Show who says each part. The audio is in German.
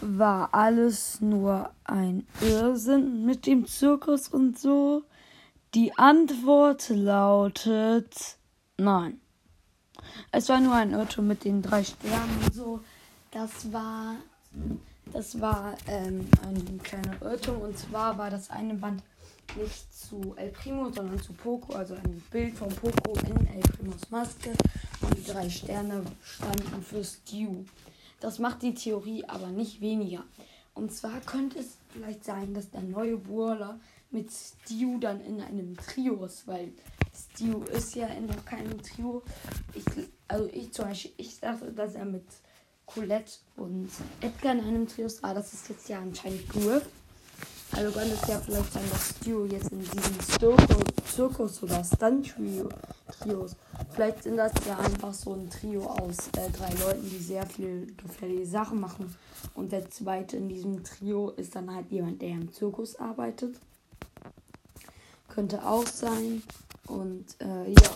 Speaker 1: war alles nur ein Irrsinn mit dem Zirkus und so? Die Antwort lautet nein. Es war nur ein Irrtum mit den drei Sternen und so. Das war, das war ähm, ein kleiner Irrtum. Und zwar war das eine Band nicht zu El Primo, sondern zu Poco. Also ein Bild von Poco in El Primos Maske. Und die drei Sterne standen für Stew. Das macht die Theorie aber nicht weniger. Und zwar könnte es vielleicht sein, dass der neue Burler mit Stu dann in einem Trio ist, weil Stu ist ja in noch keinem Trio. Ich, also ich zum Beispiel, ich dachte, dass er mit Colette und Edgar in einem Trio war. Das ist jetzt ja anscheinend Griff. Also könnte es ja vielleicht sein, dass Stu jetzt in diesem Zirkus oder Stunt-Trio Trios. Vielleicht sind das ja einfach so ein Trio aus äh, drei Leuten, die sehr viel gefährliche Sachen machen. Und der zweite in diesem Trio ist dann halt jemand, der im Zirkus arbeitet. Könnte auch sein. Und äh, ja.